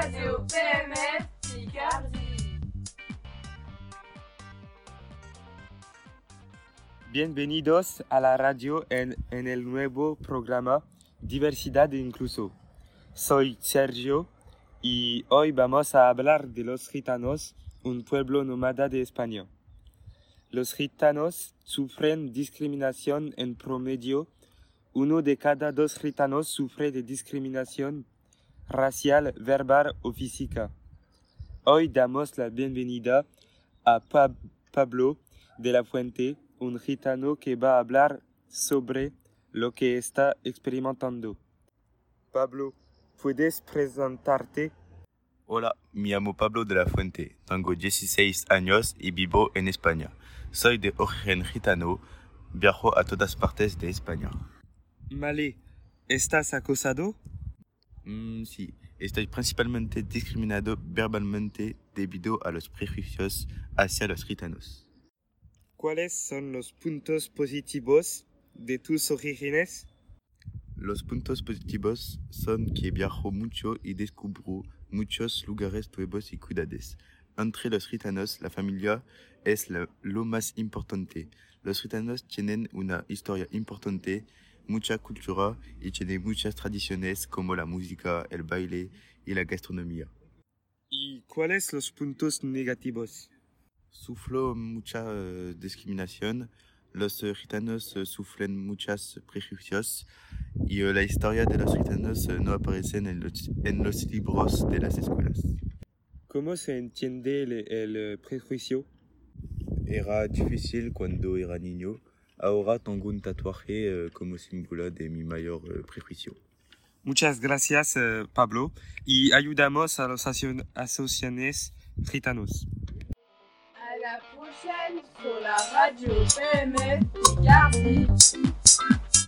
Radio PMF Picardie. Bienvenidos a la radio en el nuevo programa Diversidad e Incluso. Soy Sergio y hoy vamos a hablar de los gitanos, un pueblo nómada de España. Los gitanos sufren discriminación en promedio. Uno de cada dos gitanos sufre de discriminación racial, verbal o física. Hoy damos la bienvenida a Pa- Pablo de la Fuente, un gitano que va a hablar sobre lo que está experimentando. Pablo, ¿puedes presentarte? Hola, me llamo Pablo de la Fuente, tengo 16 años y vivo en España. Soy de origen gitano, viajo a todas partes de España. Male, ¿estás acosado? Mm, sí, estoy principalmente discriminado verbalmente debido a los prejuicios hacia los gitanos. ¿Cuáles son los puntos positivos de tus orígenes? Los puntos positivos son que viajo mucho y descubro muchos lugares nuevos y ciudades. Entre los gitanos, la familia es la- lo más importante. Los gitanos tienen una historia importante, mucha cultura y tienen muchas tradiciones como la música, el baile y la gastronomía. ¿Y cuáles los puntos negativos? Sufro mucha eh, discriminación. Los eh, gitanos eh, sufren muchos prejuicios y eh, la historia de los gitanos no aparece en los, en los libros de las escuelas. ¿Cómo se entiende el, el, prejuicio? Era difícil cuando era niño. Ahora tengo un tatuaje eh, como símbolo de mi mayor eh, prejuicio. Muchas gracias, eh, Pablo, y ayudamos a aso- asociaciones gitanos. À la prochaine sur la radio PMF.